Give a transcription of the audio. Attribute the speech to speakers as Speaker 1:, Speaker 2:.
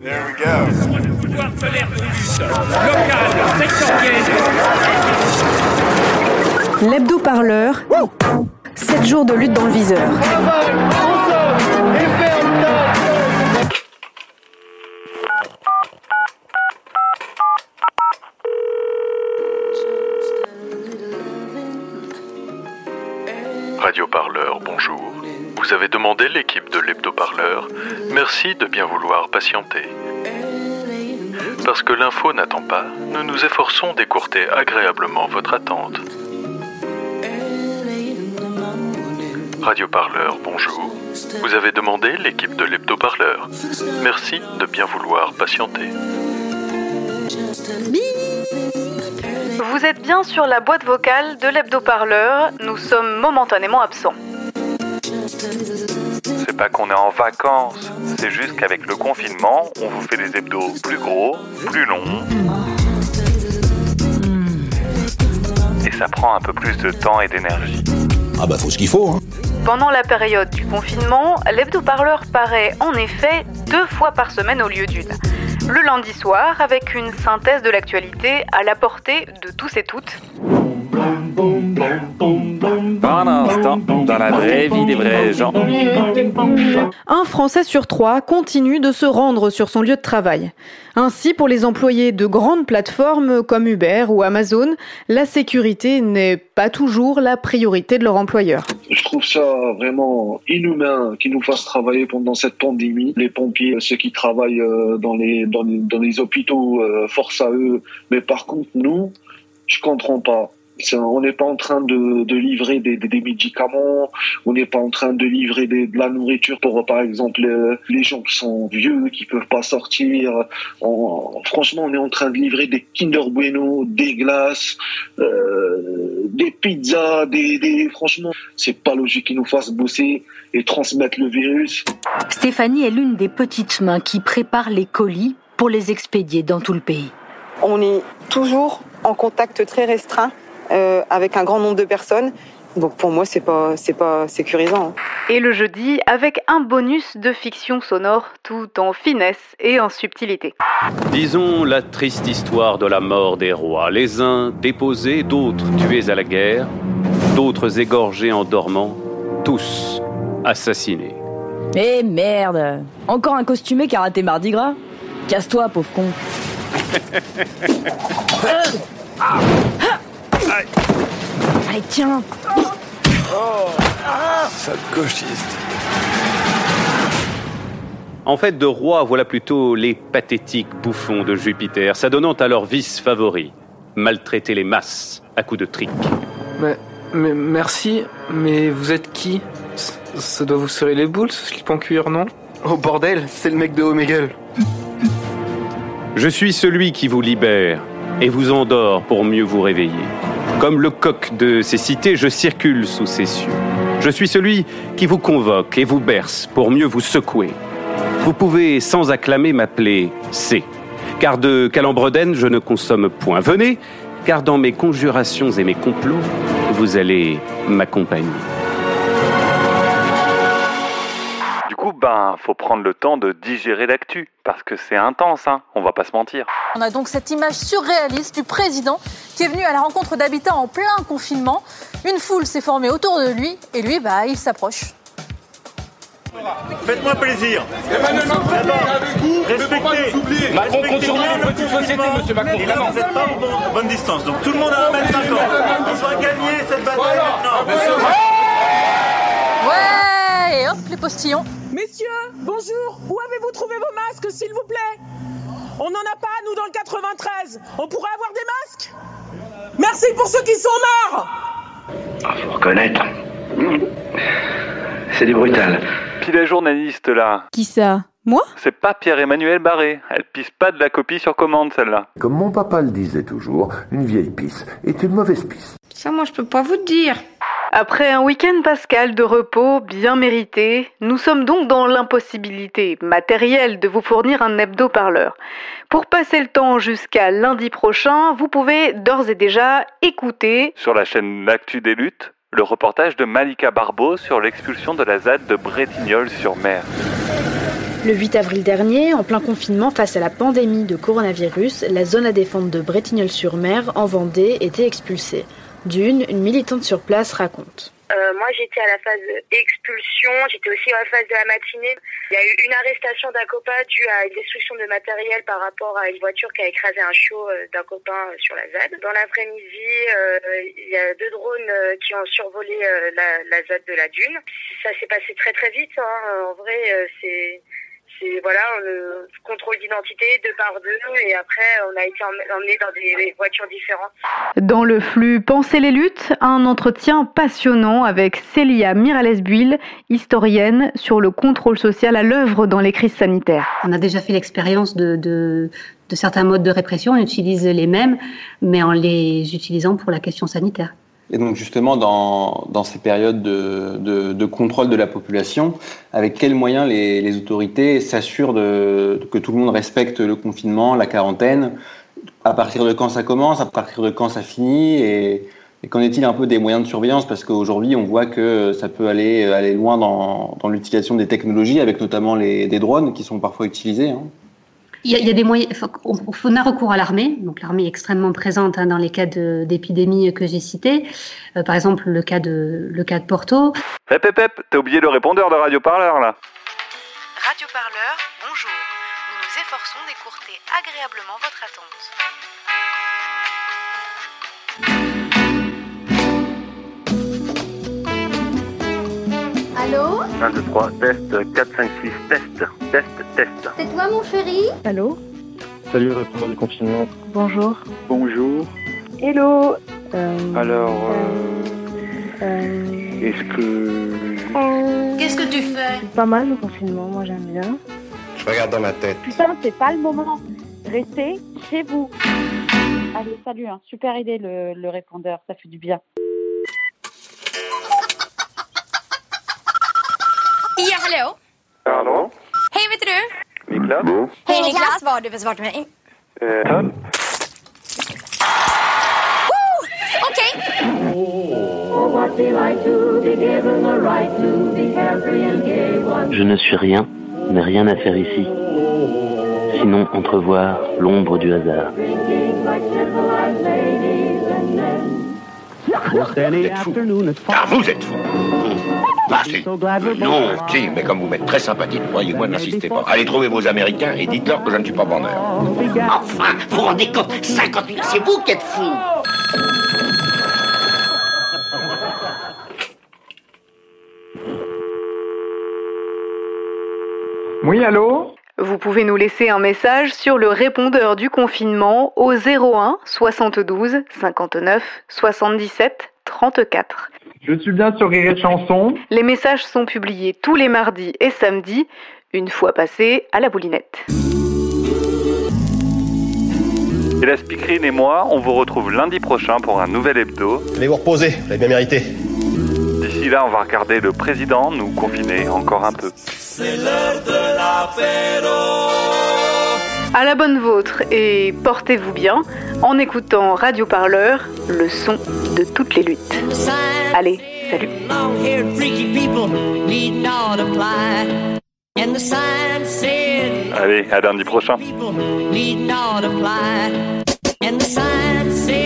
Speaker 1: There we go.
Speaker 2: L'hebdo-parleur. 7 jours de lutte dans le viseur.
Speaker 3: Radio Parleur, bonjour. Vous avez demandé l'équipe de l'hebdo-parleur. Merci de bien vouloir patienter. Parce que l'info n'attend pas, nous nous efforçons d'écourter agréablement votre attente. Radio Parleur, bonjour. Vous avez demandé l'équipe de l'hebdo-parleur. Merci de bien vouloir patienter.
Speaker 4: Vous êtes bien sur la boîte vocale de l'hebdo-parleur. Nous sommes momentanément absents.
Speaker 5: C'est pas qu'on est en vacances, c'est juste qu'avec le confinement, on vous fait des hebdos plus gros, plus longs. Et ça prend un peu plus de temps et d'énergie.
Speaker 6: Ah bah faut ce qu'il faut, hein.
Speaker 4: Pendant la période du confinement, l'hebdo-parleur paraît en effet deux fois par semaine au lieu d'une. Le lundi soir, avec une synthèse de l'actualité à la portée de tous et toutes.
Speaker 7: Par un instant, dans la vraie vie des vrais gens.
Speaker 2: Un Français sur trois continue de se rendre sur son lieu de travail. Ainsi, pour les employés de grandes plateformes comme Uber ou Amazon, la sécurité n'est pas toujours la priorité de leur employeur.
Speaker 8: Je trouve ça vraiment inhumain qu'ils nous fassent travailler pendant cette pandémie. Les pompiers, ceux qui travaillent euh, dans les, dans dans les hôpitaux, euh, force à eux. Mais par contre, nous, je comprends pas. On n'est pas en train de, livrer des, médicaments, on n'est pas en train de livrer de la nourriture pour, par exemple, euh, les gens qui sont vieux, qui peuvent pas sortir. Franchement, on est en train de livrer des Kinder Bueno, des glaces, euh, des pizzas, des, des... franchement, c'est pas logique qu'ils nous fassent bosser et transmettre le virus.
Speaker 9: Stéphanie est l'une des petites mains qui préparent les colis pour les expédier dans tout le pays.
Speaker 10: On est toujours en contact très restreint euh, avec un grand nombre de personnes. Donc pour moi, c'est pas c'est pas sécurisant.
Speaker 4: Et le jeudi, avec un bonus de fiction sonore tout en finesse et en subtilité.
Speaker 7: Disons la triste histoire de la mort des rois. Les uns déposés, d'autres tués à la guerre, d'autres égorgés en dormant, tous assassinés.
Speaker 11: Eh merde Encore un costumé qui a raté Mardi Gras? Casse-toi, pauvre con. Allez, tiens
Speaker 7: En fait, de rois, voilà plutôt les pathétiques bouffons de Jupiter, s'adonnant à leur vice favori, maltraiter les masses à coups de trick.
Speaker 12: Mais, mais merci, mais vous êtes qui? Ça, ça doit vous serrer les boules, ce slip en cuir, non? Oh bordel, c'est le mec de Omegle.
Speaker 7: Je suis celui qui vous libère et vous endort pour mieux vous réveiller. Comme le coq de ces cités, je circule sous ces cieux. Je suis celui qui vous convoque et vous berce pour mieux vous secouer. Vous pouvez sans acclamer m'appeler C, car de Calembredène je ne consomme point. Venez, car dans mes conjurations et mes complots, vous allez m'accompagner.
Speaker 5: Du coup, ben, faut prendre le temps de digérer l'actu, parce que c'est intense, hein, on va pas se mentir.
Speaker 13: On a donc cette image surréaliste du président qui est venu à la rencontre d'habitants en plein confinement. Une foule s'est formée autour de lui et lui, bah, il s'approche.
Speaker 14: Faites-moi plaisir. Respectez.
Speaker 15: Macron compte sur nous, les petites sociétés, monsieur Macron,
Speaker 14: Et là, vous n'êtes pas en bonne, distance. Donc tout le monde a 1 mètre 50. On va gagner cette bataille maintenant.
Speaker 13: Ouais Et hop, les postillons.
Speaker 16: Messieurs, bonjour. Où avez-vous trouvé vos masques, s'il vous plaît? On n'en a pas, nous, dans le 93. On pourrait avoir des masques? Merci pour ceux qui sont morts
Speaker 17: Ah, faut reconnaître. C'est du brutal.
Speaker 5: Puis la journaliste là,
Speaker 2: Qui ça? Moi?
Speaker 5: C'est pas Pierre-Emmanuel Barré. Elle pisse pas de la copie sur commande celle-là.
Speaker 18: Comme mon papa le disait toujours, une vieille pisse est une mauvaise pisse.
Speaker 4: Ça, moi, je peux pas vous dire. Après un week-end pascal de repos bien mérité, nous sommes donc dans l'impossibilité matérielle de vous fournir un hebdo-parleur. Pour passer le temps jusqu'à lundi prochain, vous pouvez d'ores et déjà écouter
Speaker 5: Sur la chaîne L'actu des luttes, le reportage de Malika Barbeau sur l'expulsion de la ZAD de Bretignolles-sur-Mer.
Speaker 6: Le 8 avril dernier, en plein confinement face à la pandémie de coronavirus, la zone à défendre de Bretignolles-sur-Mer, en Vendée, était expulsée. D'une, une militante sur place raconte.
Speaker 19: Euh, moi, j'étais à la phase expulsion. J'étais aussi à la phase de la matinée. Il y a eu une arrestation d'un copain due à une destruction de matériel par rapport à une voiture qui a écrasé un chiot euh, d'un copain sur la ZAD. Dans l'après-midi, euh, il y a deux drones qui ont survolé la, la ZAD de la Dune. Ça s'est passé très très vite. Hein. En vrai, c'est c'est voilà le contrôle d'identité deux par deux et après on a été emmené dans des voitures différentes.
Speaker 2: Dans le flux Penser les luttes, un entretien passionnant avec Célia Mirales-Buil, historienne sur le contrôle social à l'œuvre dans les crises sanitaires.
Speaker 20: On a déjà fait l'expérience de, de, de certains modes de répression, on utilise les mêmes, mais en les utilisant pour la question sanitaire.
Speaker 21: Et donc justement, dans, ces périodes de, contrôle de la population, avec quels moyens les, autorités s'assurent que tout le monde respecte le confinement, la quarantaine? À partir de quand ça commence? À partir de quand ça finit? Et, qu'en est-il un peu des moyens de surveillance? Parce qu'aujourd'hui, on voit que ça peut aller, loin dans, dans l'utilisation des technologies, avec notamment les, des drones qui sont parfois utilisés. Hein.
Speaker 20: Il y, a, il y, a, des moyens. On, on a recours à l'armée. Donc l'armée est extrêmement présente hein, dans les cas d'épidémie que j'ai cités. Euh, par exemple, le cas de le cas de Porto.
Speaker 5: Hep hep hep, t'as oublié le répondeur de Radio Parleur là.
Speaker 22: Radio Parleur, bonjour. Nous nous efforçons d'écourter agréablement votre attente.
Speaker 23: 1, 2, 3, test, 4, 5, 6, test, test, test.
Speaker 24: C'est toi mon chéri
Speaker 25: Allô
Speaker 23: Salut, répondeur du confinement.
Speaker 25: Bonjour.
Speaker 23: Bonjour.
Speaker 25: Hello.
Speaker 23: Euh, Alors, euh, euh, est-ce que...
Speaker 24: Qu'est-ce que tu fais
Speaker 25: Pas mal le confinement, moi j'aime bien.
Speaker 23: Je regarde dans ma tête.
Speaker 25: Putain, c'est pas le moment. Restez chez vous. Allez, salut, hein. super idée le, le répondeur, ça fait du bien.
Speaker 24: Hallå?
Speaker 23: Hallå?
Speaker 24: Hej, vet du?
Speaker 23: Niklas?
Speaker 24: Hej Niklas, vad har du för svar till mig?
Speaker 23: Eh, Töll?
Speaker 24: Okej.
Speaker 26: Je ne suis rien, mais rien à faire ici. Sinon entrevoir l'ombre du hasard.
Speaker 27: Ah, vous êtes fou. Ah, si. Non, si, mais comme vous m'êtes très sympathique, croyez-moi, n'insistez pas. Allez trouver vos Américains et dites-leur que je ne suis pas vendeur.
Speaker 28: Enfin, vous vous rendez compte 50 000, c'est vous qui êtes fou
Speaker 29: Oui, allô?
Speaker 2: Vous pouvez nous laisser un message sur le répondeur du confinement au 01 72 59 77 34.
Speaker 29: Je suis bien sur Rire et Chanson.
Speaker 2: Les messages sont publiés tous les mardis et samedis, une fois passés à la boulinette.
Speaker 5: Et la speakerine et moi, on vous retrouve lundi prochain pour un nouvel hebdo.
Speaker 30: Allez vous reposer, vous l'avez bien mérité.
Speaker 5: D'ici là, on va regarder le président nous confiner encore un peu.
Speaker 31: C'est l'heure de l'apéro.
Speaker 2: À la bonne vôtre et portez-vous bien en écoutant Radio Parleur, le son de toutes les luttes. Allez, salut.
Speaker 5: Allez, à lundi prochain.
Speaker 24: And the sign